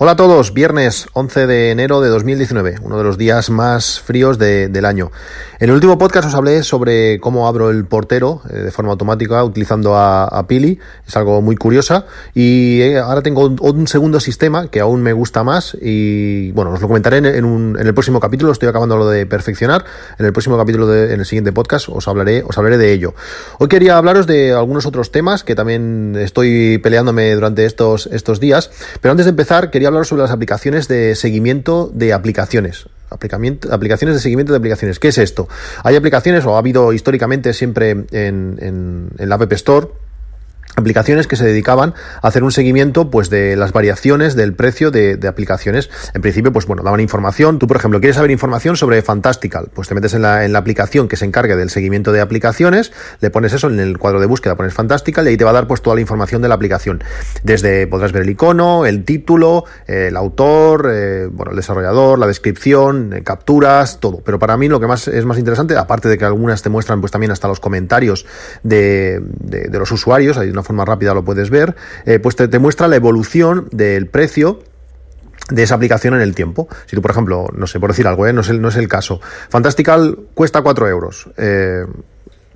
Hola a todos, viernes 11 de enero de 2019, uno de los días más fríos del año. En el último podcast os hablé sobre cómo abro el portero eh, de forma automática utilizando a, Pili, es algo muy curiosa. Y eh, ahora tengo un, segundo sistema que aún me gusta más y bueno, os lo comentaré en, en, el próximo capítulo, estoy acabando lo de perfeccionar, en el próximo capítulo, de, en el siguiente podcast os hablaré, os hablaré de ello. Hoy quería hablaros de algunos otros temas que también estoy peleándome durante estos, estos días, pero antes de empezar quería hablar sobre las aplicaciones de seguimiento de aplicaciones. aplicaciones de seguimiento de aplicaciones. ¿Qué es esto? Hay aplicaciones, o ha habido históricamente siempre en, en, en la App Store, aplicaciones que se dedicaban a hacer un seguimiento pues de las variaciones del precio de, aplicaciones. En principio, pues bueno, daban información. Tú, por ejemplo, quieres saber información sobre Fantastical, pues te metes en la, en la aplicación que se encargue del seguimiento de aplicaciones, le pones eso en el cuadro de búsqueda, pones Fantastical y ahí te va a dar pues toda la información de la aplicación. Desde podrás ver el icono, el título, el autor, eh, bueno, el desarrollador, la descripción, eh, capturas, todo. Pero para mí lo que más es más interesante, aparte de que algunas te muestran pues también hasta los comentarios de, de, los usuarios, hay una forma rápida lo puedes ver, eh, pues te, muestra la evolución del precio de esa aplicación en el tiempo. Si tú, por ejemplo, no sé, por decir algo, ¿eh? no, es el, no es el caso, Fantastical cuesta 4 euros. Eh,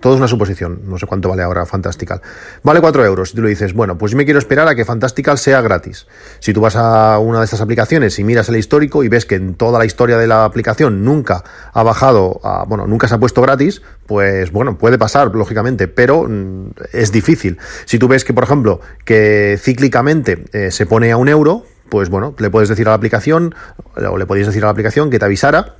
todo es una suposición, no sé cuánto vale ahora Fantastical. Vale 4 euros. Si tú le dices, bueno, pues yo me quiero esperar a que Fantastical sea gratis. Si tú vas a una de estas aplicaciones y miras el histórico y ves que en toda la historia de la aplicación nunca ha bajado, a, bueno, nunca se ha puesto gratis, pues bueno, puede pasar, lógicamente, pero mm, es difícil. Si tú ves que, por ejemplo, que cíclicamente eh, se pone a un euro, pues bueno, le puedes decir a la aplicación, o le podéis decir a la aplicación que te avisara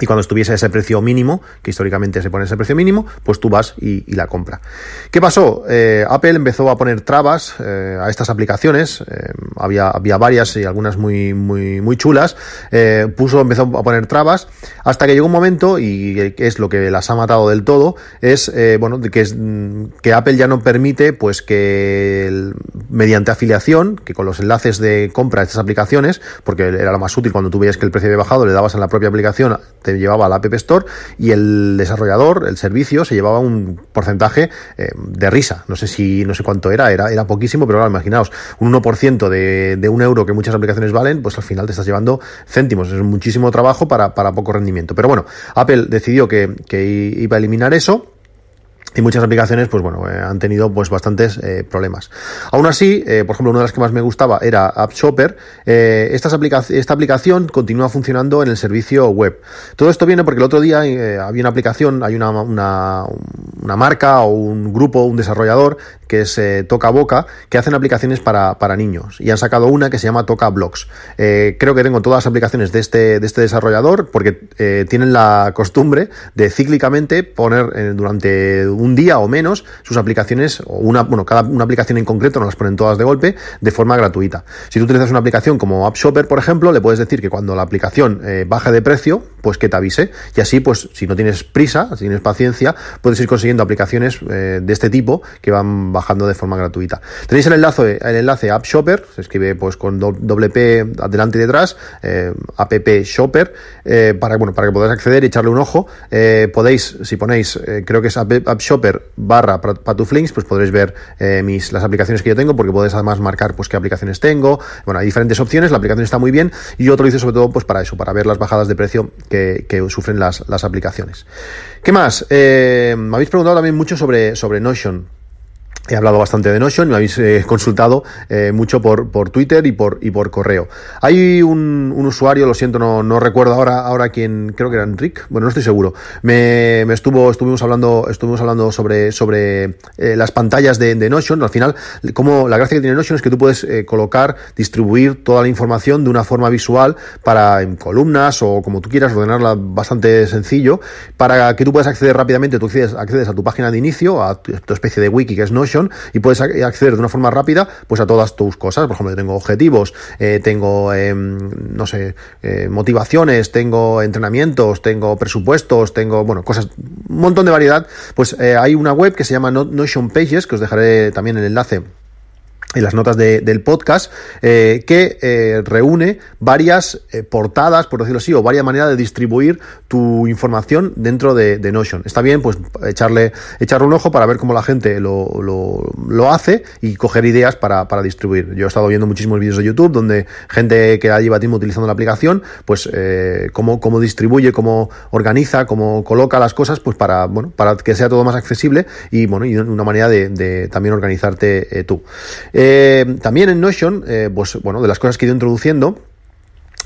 y cuando estuviese ese precio mínimo, que históricamente se pone ese precio mínimo, pues tú vas y, la compra. ¿Qué pasó? Eh, Apple empezó a poner trabas eh, a estas aplicaciones, eh, había, había varias y algunas muy, muy, muy chulas, puso, empezó a poner trabas, hasta que llegó un momento, y es lo que las ha matado del todo, es, bueno, que, es, que Apple ya no permite, pues que mediante afiliación, que con los enlaces de compra de estas aplicaciones, porque era lo más útil cuando tú veías que el precio había bajado, le dabas en la propia aplicación te llevaba la App Store y el desarrollador, el servicio, se llevaba un porcentaje eh, de risa. No sé si, no sé cuánto era, era, era poquísimo, pero claro, imaginaos, un 1% de, de un euro que muchas aplicaciones valen, pues al final te estás llevando céntimos. Es muchísimo trabajo para, para poco rendimiento. Pero bueno, Apple decidió que, que iba a eliminar eso y muchas aplicaciones, pues bueno, eh, han tenido pues bastantes eh, problemas. Aún así, eh, por ejemplo, una de las que más me gustaba era App Shopper. esta aplicación continúa funcionando en el servicio web. Todo esto viene porque el otro día había una aplicación, hay una, una, una, marca o un grupo, un desarrollador que es Toca Boca, que hacen aplicaciones para, para, niños. Y han sacado una que se llama Toca Blogs. creo que tengo todas las aplicaciones de este, de este desarrollador porque tienen la costumbre de cíclicamente poner durante un un día o menos sus aplicaciones, o una, bueno, cada una aplicación en concreto no las ponen todas de golpe, de forma gratuita. Si tú utilizas una aplicación como App Shopper, por ejemplo, le puedes decir que cuando la aplicación eh, baje de precio, pues que te avise. Y así, pues, si no tienes prisa, si tienes paciencia, puedes ir consiguiendo aplicaciones eh, de este tipo que van bajando de forma gratuita. Tenéis el enlace, el enlace App Shopper, se escribe pues con doble P adelante y detrás, eh, app Shopper, para, bueno, para que podáis acceder y echarle un ojo. podéis, si ponéis, creo que es App, app Shopper, barra patuflinks, pues podréis ver eh, mis, las aplicaciones que yo tengo, porque podéis además marcar pues qué aplicaciones tengo. Bueno, hay diferentes opciones, la aplicación está muy bien y yo hice sobre todo pues para eso, para ver las bajadas de precio que, sufren las, las aplicaciones. ¿Qué más? Eh, me habéis preguntado también mucho sobre, sobre Notion. He hablado bastante de Notion, me habéis eh, consultado eh, mucho por, por Twitter y por, y por correo. Hay un, usuario, lo siento, no, no, recuerdo ahora, ahora quién, creo que era Enric, bueno, no estoy seguro. Me, me estuvo, estuvimos hablando, estuvimos hablando sobre, sobre eh, las pantallas de, Notion. Al final, como la gracia que tiene Notion es que tú puedes colocar, distribuir toda la información de una forma visual para en columnas o como tú quieras, ordenarla bastante sencillo, para que tú puedas acceder rápidamente, tú accedes a tu página de inicio, a tu especie de wiki que es Notion, y puedes acceder de una forma rápida pues a todas tus cosas. Por ejemplo, tengo objetivos, eh, tengo, em, no sé, eh, motivaciones, tengo entrenamientos, tengo presupuestos, tengo, bueno, cosas, un montón de variedad. Pues eh, hay una web que se llama Notion Pages, que os dejaré también el enlace en las notas del podcast, eh, que eh, reúne varias eh, portadas, por decirlo así, o varias maneras de distribuir tu información dentro de, Notion. Está bien, pues echarle, echarle un ojo para ver cómo la gente lo, lo, hace y coger ideas para, para, distribuir. Yo he estado viendo muchísimos vídeos de YouTube donde gente que lleva tiempo utilizando la aplicación, pues cómo, cómo distribuye, cómo organiza, cómo coloca las cosas, pues para, bueno, para que sea todo más accesible y bueno, y una manera de, de también organizarte tú. Eh, también en Notion, eh, pues bueno, de las cosas que he ido introduciendo,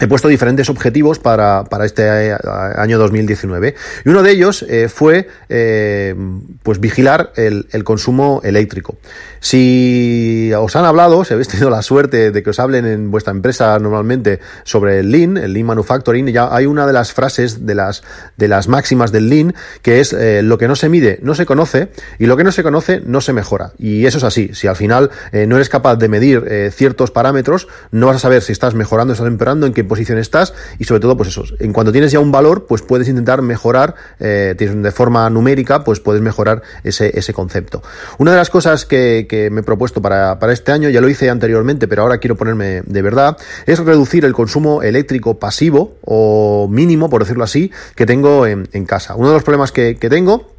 he puesto diferentes objetivos para, para, este eh, año 2019 y uno de ellos eh, fue eh, pues vigilar el, consumo eléctrico. Si os han hablado, si habéis tenido la suerte de que os hablen en vuestra empresa normalmente sobre el Lean, el Lean Manufacturing, ya hay una de las frases de las, de las máximas del Lean que es lo que no se mide no se conoce y lo que no se conoce no se mejora. Y eso es así. Si al final no eres capaz de medir ciertos parámetros, no vas a saber si estás mejorando, estás empeorando, en qué posición estás y sobre todo, pues eso, en cuanto tienes ya un valor, pues puedes intentar mejorar, eh, de forma numérica, pues puedes mejorar ese, ese concepto. Una de las cosas que, que me he propuesto para, para, este año, ya lo hice anteriormente, pero ahora quiero ponerme de verdad, es reducir el consumo eléctrico pasivo o mínimo, por decirlo así, que tengo en, en casa. Uno de los problemas que, que tengo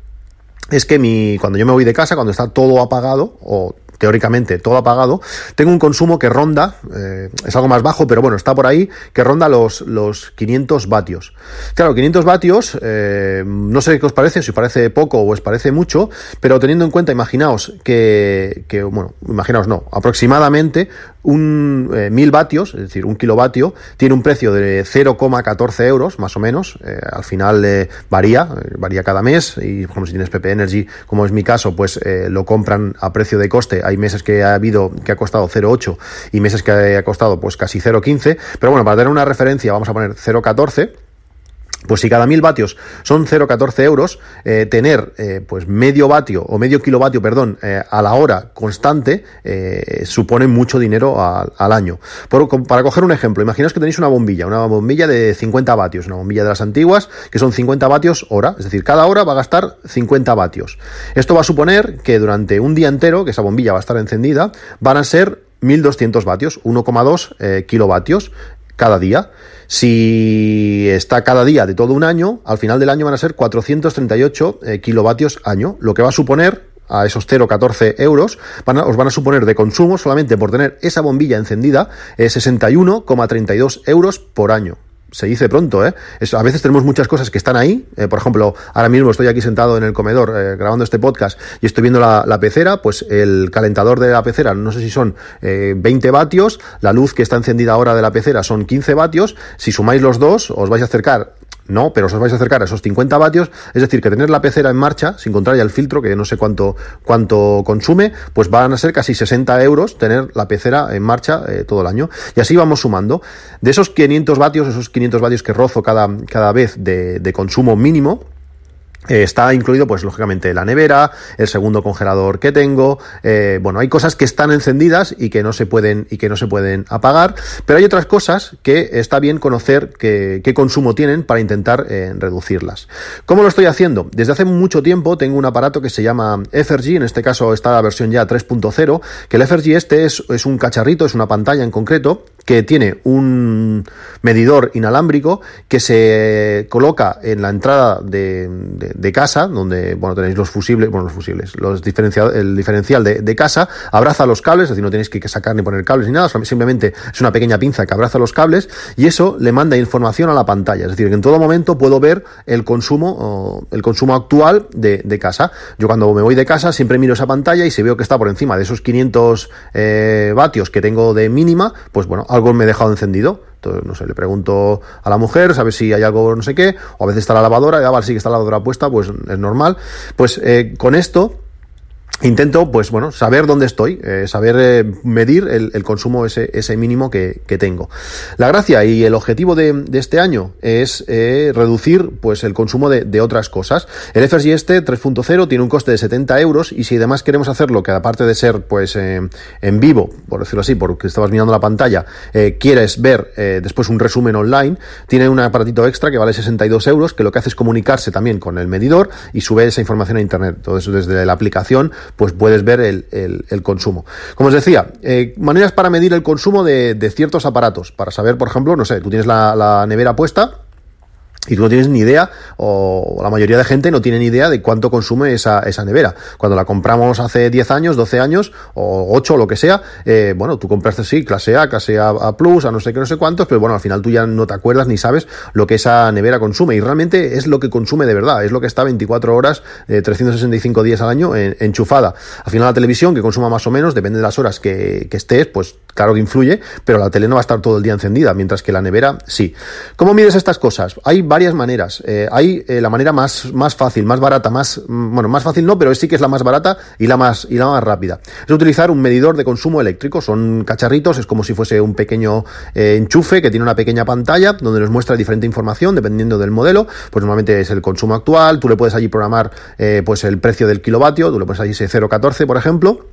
es que mi, cuando yo me voy de casa, cuando está todo apagado, o teóricamente todo apagado, tengo un consumo que ronda, eh, es algo más bajo, pero bueno, está por ahí, que ronda los, los 500 vatios. Claro, 500 vatios, eh, no sé qué os parece, si os parece poco o os parece mucho, pero teniendo en cuenta, imaginaos que, que bueno, imaginaos no, aproximadamente un eh, 1000 vatios, es decir, un kilovatio, tiene un precio de 0,14 euros, más o menos, eh, al final varía, varía cada mes, y ejemplo si tienes PP Energy, como es mi caso, pues lo compran a precio de coste hay meses que ha habido que ha costado 0,8 y meses que ha costado pues casi 0,15, pero bueno, para tener una referencia vamos a poner 0,14 pues si cada mil vatios son 0,14 euros, eh, tener eh, pues medio vatio o medio kilovatio, perdón, eh, a la hora constante supone mucho dinero al año. para coger un ejemplo, imaginaos que tenéis una bombilla, una bombilla de 50 vatios, una bombilla de las antiguas, que son 50 vatios hora, es decir, cada hora va a gastar 50 vatios. Esto va a suponer que durante un día entero, que esa bombilla va a estar encendida, van a ser 1200 vatios, 1,2 kilovatios cada día. Si está cada día de todo un año, al final del año van a ser 438 eh, kilovatios año, lo que va a suponer a esos 0,14 euros, os van a suponer de consumo solamente por tener esa bombilla encendida 61,32 eh, euros por año se dice pronto, ¿eh? a veces tenemos muchas cosas que están ahí. Eh, por ejemplo, ahora mismo estoy aquí sentado en el comedor eh, grabando este podcast y estoy viendo la, pecera. Pues el calentador de la pecera, no sé si son 20 eh, vatios. La luz que está encendida ahora de la pecera son 15 vatios. Si sumáis los dos, os vais a acercar no, pero os vais a acercar a esos 50 vatios, es decir, que tener la pecera en marcha, sin contar ya el filtro, que no sé cuánto, cuánto consume, pues van a ser casi 60 euros tener la pecera en marcha eh, todo el año. Y así vamos sumando. De esos 500 vatios, esos 500 vatios que rozo cada, cada vez de, de consumo mínimo, eh, está incluido, pues lógicamente, la nevera, el segundo congelador que tengo. Eh, bueno, hay cosas que están encendidas y que no se pueden y que no se pueden apagar, pero hay otras cosas que está bien conocer qué consumo tienen para intentar eh, reducirlas. ¿Cómo lo estoy haciendo? Desde hace mucho tiempo tengo un aparato que se llama FRG, en este caso está la versión ya 3.0, que el FRG este es, es un cacharrito, es una pantalla en concreto que tiene un medidor inalámbrico que se coloca en la entrada de, de, casa, donde bueno tenéis los fusibles, bueno los fusibles, los diferencial, el diferencial de, casa, abraza los cables, es decir, no tenéis que sacar ni poner cables ni nada, simplemente es una pequeña pinza que abraza los cables y eso le manda información a la pantalla, es decir, que en todo momento puedo ver el consumo, el consumo actual de, de casa. Yo cuando me voy de casa siempre miro esa pantalla y si veo que está por encima de esos 500 eh, vatios que tengo de mínima, pues bueno, algo me he dejado encendido. Entonces, no sé, le pregunto a la mujer, sabe si hay algo no sé qué, o a veces está la lavadora, y ah, vale, sí que está la lavadora puesta, pues es normal. Pues eh, con esto intento, pues bueno, saber dónde estoy, eh, saber eh, medir el, consumo ese, mínimo que, tengo. La gracia y el objetivo de, este año es eh, reducir pues el consumo de, de, otras cosas. El FSG este 3.0 tiene un coste de 70 euros y si además queremos hacerlo, que aparte de ser pues en vivo, por decirlo así, porque estabas mirando la pantalla, quieres ver después un resumen online, tiene un aparatito extra que vale 62 euros, que lo que hace es comunicarse también con el medidor y sube esa información a internet. Todo eso desde la aplicación pues puedes ver el, consumo. Como os decía, eh, maneras para medir el consumo de, ciertos aparatos, para saber, por ejemplo, no sé, tú tienes la nevera puesta, y tú no tienes ni idea, o la mayoría de gente no tiene ni idea de cuánto consume esa, esa nevera. Cuando la compramos hace 10 años, 12 años, o 8, o lo que sea, eh, bueno, tú compraste sí, clase A, clase A, A Plus, a no sé qué, no sé cuántos, pero bueno, al final tú ya no te acuerdas ni sabes lo que esa nevera consume. Y realmente es lo que consume de verdad, es lo que está 24 horas, eh, 365 días al año enchufada. Al final la televisión, que consuma más o menos, depende de las horas que, que estés, pues claro que influye, pero la tele no va a estar todo el día encendida, mientras que la nevera sí. ¿Cómo mides estas cosas? Hay varias maneras. Eh, hay eh, la manera más, más fácil, más barata, más, mm, bueno, más fácil no, pero sí que es la más barata y la más, y la más rápida. Es utilizar un medidor de consumo eléctrico. Son cacharritos, es como si fuese un pequeño eh, enchufe que tiene una pequeña pantalla donde nos muestra diferente información dependiendo del modelo. Pues normalmente es el consumo actual, tú le puedes allí programar pues el precio del kilovatio, tú le pones allí ese 0,14 por ejemplo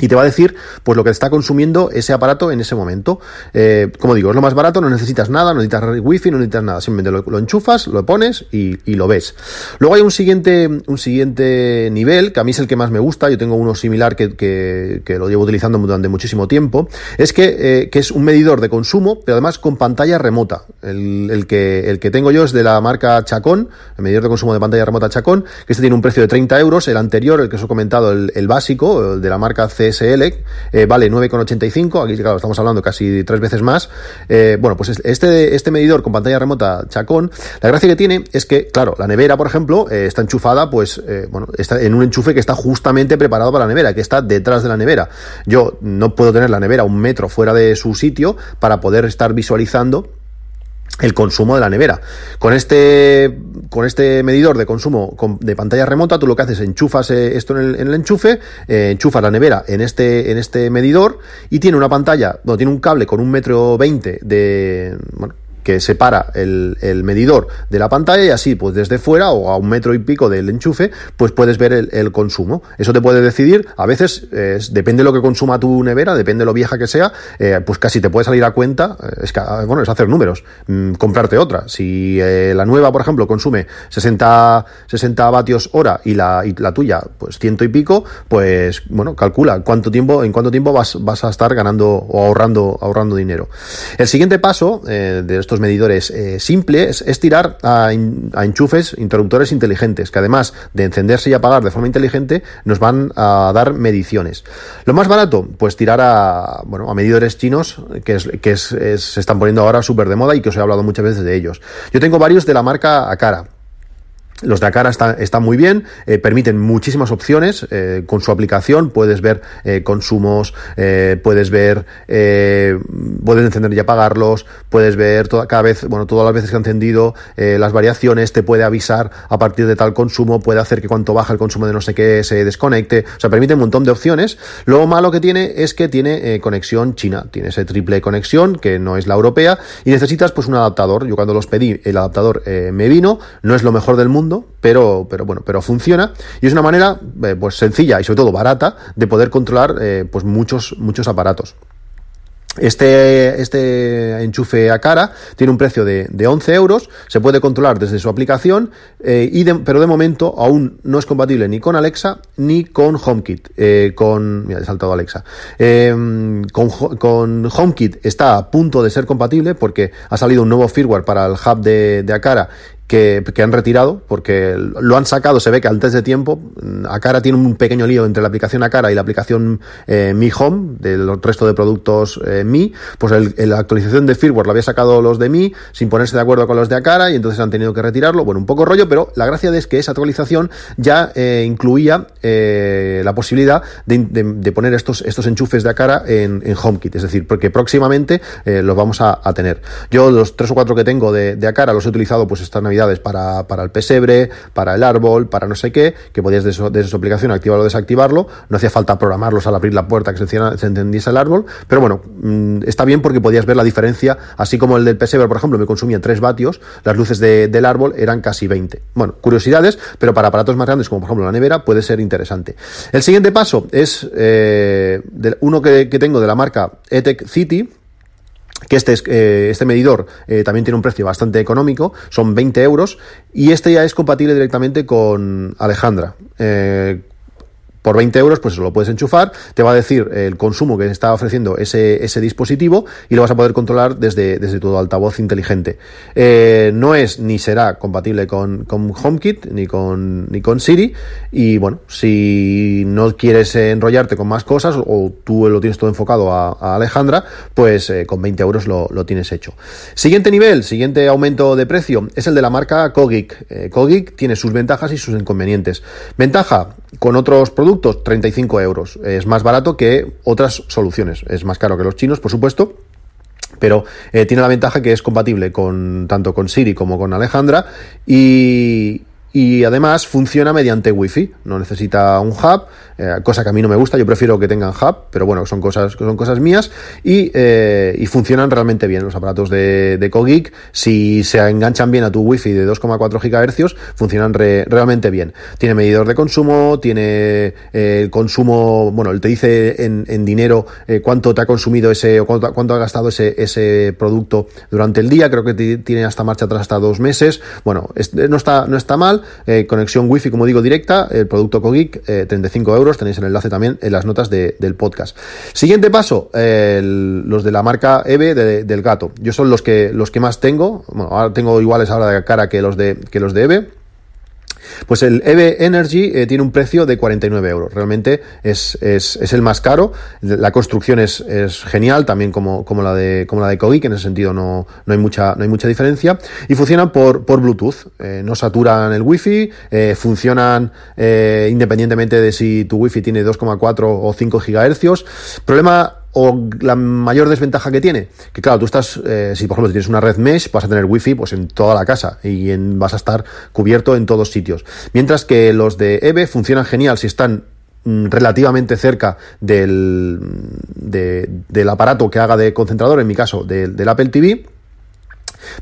y te va a decir pues lo que está consumiendo ese aparato en ese momento. Eh, como digo, es lo más barato, no necesitas nada, no necesitas wifi, no necesitas nada, simplemente lo, enchufas, lo pones y, lo ves. Luego hay un siguiente, un siguiente nivel, que a mí es el que más me gusta, yo tengo uno similar que, que, lo llevo utilizando durante muchísimo tiempo, es que, eh, que, es un medidor de consumo, pero además con pantalla remota. El, el, que, el que tengo yo es de la marca Chacón, el medidor de consumo de pantalla remota Chacón, que este tiene un precio de 30 euros, el anterior, el que os he comentado, el, el básico, el de la marca C SL, eh, vale 9,85, aquí claro, estamos hablando casi tres veces más. Eh, bueno, pues este, este medidor con pantalla remota Chacón, la gracia que tiene es que, claro, la nevera, por ejemplo, eh, está enchufada, pues, bueno, está en un enchufe que está justamente preparado para la nevera, que está detrás de la nevera. Yo no puedo tener la nevera un metro fuera de su sitio para poder estar visualizando el consumo de la nevera. Con este, con este medidor de consumo de pantalla remota, tú lo que haces es enchufas eh, esto en el, enchufe, eh, enchufas la nevera en este, en este medidor y tiene una pantalla, no, tiene un cable con un metro veinte de, bueno, que separa el, el, medidor de la pantalla y así, pues desde fuera o a un metro y pico del enchufe, pues puedes ver el, consumo. Eso te puede decidir, a veces, depende de lo que consuma tu nevera, depende de lo vieja que sea, eh, pues casi te puede salir a cuenta, eh, es ah, bueno, es hacer números, mm, comprarte otra. Si eh, la nueva, por ejemplo, consume 60, 60 vatios hora y la, y la tuya, pues ciento y pico, pues, bueno, calcula cuánto tiempo, en cuánto tiempo vas, vas a estar ganando o ahorrando, ahorrando dinero. El siguiente paso de estos medidores eh, simples es tirar a, enchufes, interruptores inteligentes, que además de encenderse y apagar de forma inteligente, nos van a dar mediciones. Lo más barato, pues tirar a, bueno, a medidores chinos, que, es, que se están poniendo ahora súper de moda y que os he hablado muchas veces de ellos. Yo tengo varios de la marca Akara. Los de Acara están, muy bien, eh, permiten muchísimas opciones. Eh, con su aplicación puedes ver eh, consumos, puedes ver, puedes encender y apagarlos, puedes ver toda, cada vez, bueno, todas las veces que ha encendido, las variaciones, te puede avisar a partir de tal consumo, puede hacer que cuanto baja el consumo de no sé qué se desconecte. O sea, permite un montón de opciones. Lo malo que tiene es que tiene conexión china, tiene ese triple conexión que no es la europea y necesitas pues un adaptador. Yo cuando los pedí, el adaptador me vino, no es lo mejor del mundo pero, pero bueno, pero funciona y es una manera eh, pues sencilla y sobre todo barata de poder controlar eh, pues muchos, muchos aparatos. Este, este enchufe a tiene un precio de, de 11 euros, se puede controlar desde su aplicación, eh, pero de momento aún no es compatible ni con Alexa ni con HomeKit. con, mira, he saltado Alexa. con, con, HomeKit está a punto de ser compatible porque ha salido un nuevo firmware para el hub de, de que, han retirado porque lo han sacado, se ve que antes de tiempo. Acara tiene un pequeño lío entre la aplicación Acara y la aplicación eh, Mi Home, del resto de productos eh, Mi. Pues la actualización de firmware lo había sacado los de Mi sin ponerse de acuerdo con los de Acara y entonces han tenido que retirarlo. Bueno, un poco rollo, pero la gracia es que esa actualización ya eh, incluía eh, la posibilidad de, poner estos, estos enchufes de Acara en, en HomeKit, es decir, porque próximamente los vamos a, tener. Yo los tres o cuatro que tengo de, de Acara los he utilizado pues esta Navidad para, el pesebre, para el árbol, para no sé qué, que podías desde, de su aplicación activarlo o desactivarlo. No hacía falta programarlos al abrir la puerta que se, se encendiese el árbol. Pero bueno, mm, está bien porque podías ver la diferencia, así como el del pesebre, por ejemplo, me consumía 3 vatios, las luces del árbol eran casi 20. Bueno, curiosidades, pero para aparatos más grandes, como por ejemplo la nevera, puede ser interesante. El siguiente paso es eh, uno que, que tengo de la marca Etec City, que este, eh, este medidor eh, también tiene un precio bastante económico, son 20 euros, y este ya es compatible directamente con Alejandra. Eh, por 20 euros, pues eso lo puedes enchufar, te va a decir el consumo que está ofreciendo ese, ese dispositivo y lo vas a poder controlar desde, desde tu altavoz inteligente. Eh, no es ni será compatible con, con, HomeKit ni con, ni con Siri y bueno, si no quieres enrollarte con más cosas o tú lo tienes todo enfocado a, Alejandra, pues eh, con 20 euros lo, lo, tienes hecho. Siguiente nivel, siguiente aumento de precio es el de la marca Kogik. Eh, Kogik tiene sus ventajas y sus inconvenientes. Ventaja, con otros productos 35 euros. Es más barato que otras soluciones. Es más caro que los chinos, por supuesto, pero eh, tiene la ventaja que es compatible con tanto con Siri como con Alejandra y, y además funciona mediante Wi-Fi, no necesita un hub, eh, cosa que a mí no me gusta, yo prefiero que tengan hub, pero bueno, son cosas, son cosas mías. Y, eh, funcionan realmente bien. Los aparatos de, de Cogeek, si se enganchan bien a tu Wi-Fi de 2,4 GHz, funcionan realmente bien. Tiene medidor de consumo, tiene eh, el consumo, bueno, él te dice en, en dinero cuánto te ha consumido ese, o cuánto, cuánto, ha gastado ese, ese producto durante el día, creo que tiene hasta marcha atrás hasta dos meses, bueno, no está, no está mal, eh, conexión wifi, como digo, directa, el producto Cogeek, 35 eh, euros, tenéis el enlace también en las notas del podcast. Siguiente paso, los de la marca EVE del gato. Yo son los que, los que más tengo, bueno, ahora tengo iguales ahora de cara que los de, que los de. Pues el EV Energy eh, tiene un precio de 49 euros. Realmente es, es, es el más caro. La construcción es, es, genial, también como, como la de como la de que en ese sentido no, no, hay mucha, no hay mucha diferencia. Y funcionan por, por Bluetooth. Eh, no saturan el Wi-Fi, eh, funcionan independientemente de si tu Wi-Fi tiene 2,4 o 5 gigahercios. Problema o la mayor desventaja que tiene, que claro, tú estás, eh, si por ejemplo tienes una red mesh, vas a tener wifi pues en toda la casa y en, vas a estar cubierto en todos sitios. Mientras que los de EVE funcionan genial si están mm, relativamente cerca del, del aparato que haga de concentrador, en mi caso del Apple TV,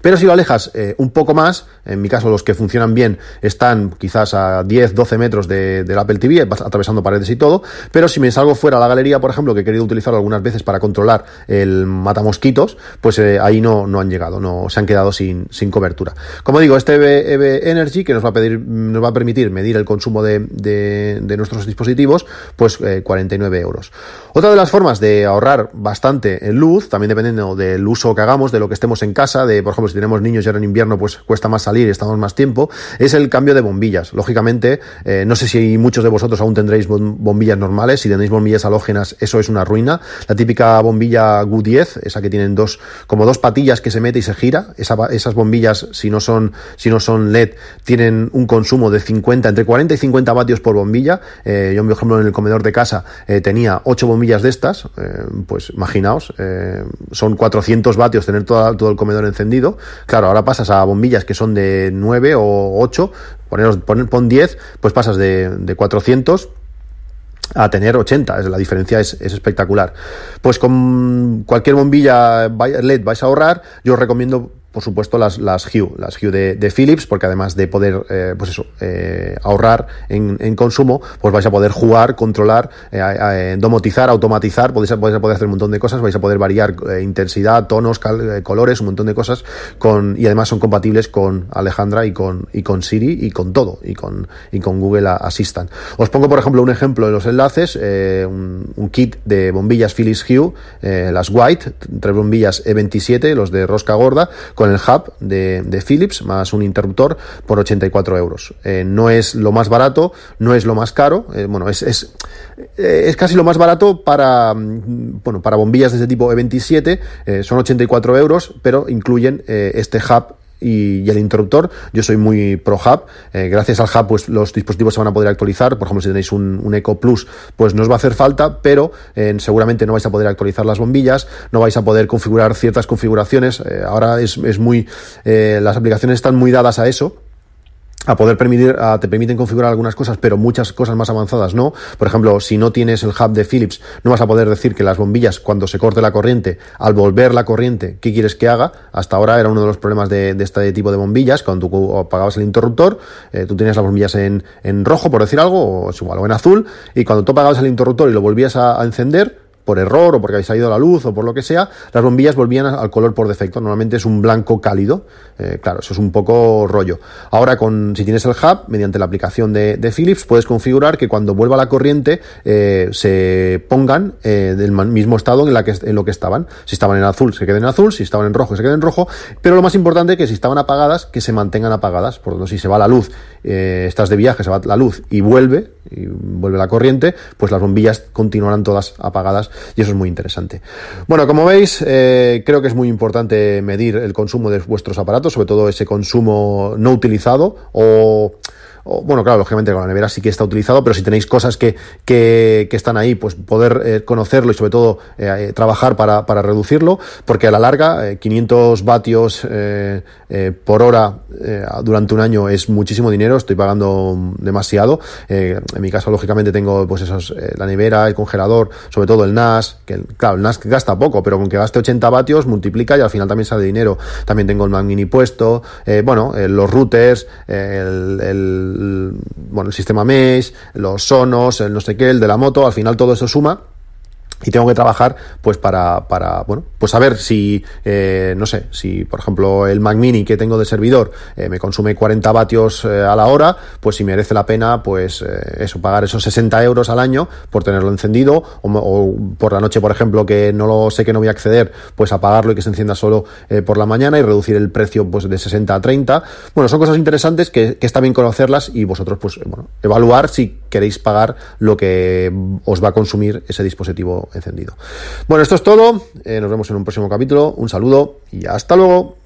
pero si lo alejas eh, un poco más, en mi caso los que funcionan bien están quizás a 10, 12 metros de, del Apple TV, atravesando paredes y todo, pero si me salgo fuera a la galería, por ejemplo, que he querido utilizarlo algunas veces para controlar el matamosquitos, pues eh, ahí no, no han llegado, no se han quedado sin, sin cobertura. Como digo, este EV, Energy, que nos va a pedir, nos va a permitir medir el consumo de, de, nuestros dispositivos, pues 49 eh, euros. Otra de las formas de ahorrar bastante en luz, también dependiendo del uso que hagamos, de lo que estemos en casa, de por ejemplo si tenemos niños y ahora en invierno pues cuesta más salir y estamos más tiempo, es el cambio de bombillas. Lógicamente, eh, no sé si muchos de vosotros aún tendréis bombillas normales, si tenéis bombillas halógenas eso es una ruina. La típica bombilla GU10, esa que tienen dos, como dos patillas que se mete y se gira, esas bombillas si no son, si no son LED tienen un consumo de 50, entre 40 y 50 vatios por bombilla. Eh, yo, por ejemplo, en el comedor de casa eh, tenía 8 bombillas de estas, pues imaginaos, son 400 vatios tener todo el comedor encendido Claro, ahora pasas a bombillas que son de 9 o 8, pon, pon 10, pues pasas de, de 400 a tener 80, la diferencia es, es, espectacular. Pues con cualquier bombilla LED vais a ahorrar, yo os recomiendo por supuesto, las, las Hue, las Hue de, Philips, porque además de poder, eh, pues eso, eh, ahorrar en, consumo, pues vais a poder jugar, controlar, eh, domotizar, automatizar, podéis, podéis, poder hacer un montón de cosas, vais a poder variar intensidad, tonos, colores, un montón de cosas, con, y además son compatibles con Alejandra y con, y con Siri y con todo, y con, y con Google Assistant. Os pongo, por ejemplo, un ejemplo en los enlaces, un, un, kit de bombillas Philips Hue, las White, tres bombillas E27, los de rosca gorda, con el hub de, Philips más un interruptor por 84 euros. Eh, no es lo más barato, no es lo más caro, eh, bueno, es, es, eh, es, casi lo más barato para, mm, bueno, para bombillas de este tipo E27, son 84 euros, pero incluyen este hub y, el interruptor. Yo soy muy pro hub. Eh, gracias al hub, pues los dispositivos se van a poder actualizar. Por ejemplo, si tenéis un, Eco Plus, pues no os va a hacer falta, pero eh, seguramente no vais a poder actualizar las bombillas, no vais a poder configurar ciertas configuraciones. Eh, ahora es, es muy, las aplicaciones están muy dadas a eso a poder permitir, te permiten configurar algunas cosas, pero muchas cosas más avanzadas no. Por ejemplo, si no tienes el hub de Philips, no vas a poder decir que las bombillas, cuando se corte la corriente, al volver la corriente, ¿qué quieres que haga? Hasta ahora era uno de los problemas de, este tipo de bombillas, cuando tú apagabas el interruptor, eh, tú tenías las bombillas en, en rojo, por decir algo, o igual, o en azul, y cuando tú apagabas el interruptor y lo volvías a encender, por error o porque habéis salido la luz o por lo que sea, las bombillas volvían al color por defecto. Normalmente es un blanco cálido. Eh, claro, eso es un poco rollo. Ahora, con, si tienes el hub, mediante la aplicación de, Philips, puedes configurar que cuando vuelva la corriente eh, se pongan eh, del mismo estado en, la que, en lo que estaban. Si estaban en azul, se queden en azul. Si estaban en rojo, se queden en rojo. Pero lo más importante es que si estaban apagadas, que se mantengan apagadas. Por lo tanto, si se va la luz, estás de viaje, se va la luz y vuelve, y vuelve la corriente, pues las bombillas continuarán todas apagadas y eso es muy interesante. Bueno, como veis, eh, creo que es muy importante medir el consumo de vuestros aparatos, sobre todo ese consumo no utilizado o bueno, claro, lógicamente con la nevera sí que está utilizado, pero si tenéis cosas que, que, están ahí, pues poder eh, conocerlo y sobre todo eh, trabajar para, para, reducirlo, porque a la larga 500 eh, vatios por hora durante un año es muchísimo dinero, estoy pagando demasiado. en mi caso, lógicamente, tengo pues esos, la nevera, el congelador, sobre todo el NAS, que claro, el NAS gasta poco, pero con que gaste 80 vatios multiplica y al final también sale dinero. También tengo el Mac Mini puesto, bueno, los routers, el bueno, el sistema mesh, los sonos, el no sé qué, el de la moto, al final todo eso suma y tengo que trabajar pues para, para bueno pues saber si eh, no sé si por ejemplo el Mac Mini que tengo de servidor eh, me consume 40 vatios eh, a la hora pues si merece la pena pues eso pagar esos 60 euros al año por tenerlo encendido o, por la noche por ejemplo que no lo sé que no voy a acceder pues apagarlo y que se encienda solo por la mañana y reducir el precio pues de 60 a 30 bueno son cosas interesantes que, que está bien conocerlas y vosotros pues bueno evaluar si queréis pagar lo que os va a consumir ese dispositivo encendido. Bueno, esto es todo. Eh, nos vemos en un próximo capítulo. Un saludo y hasta luego.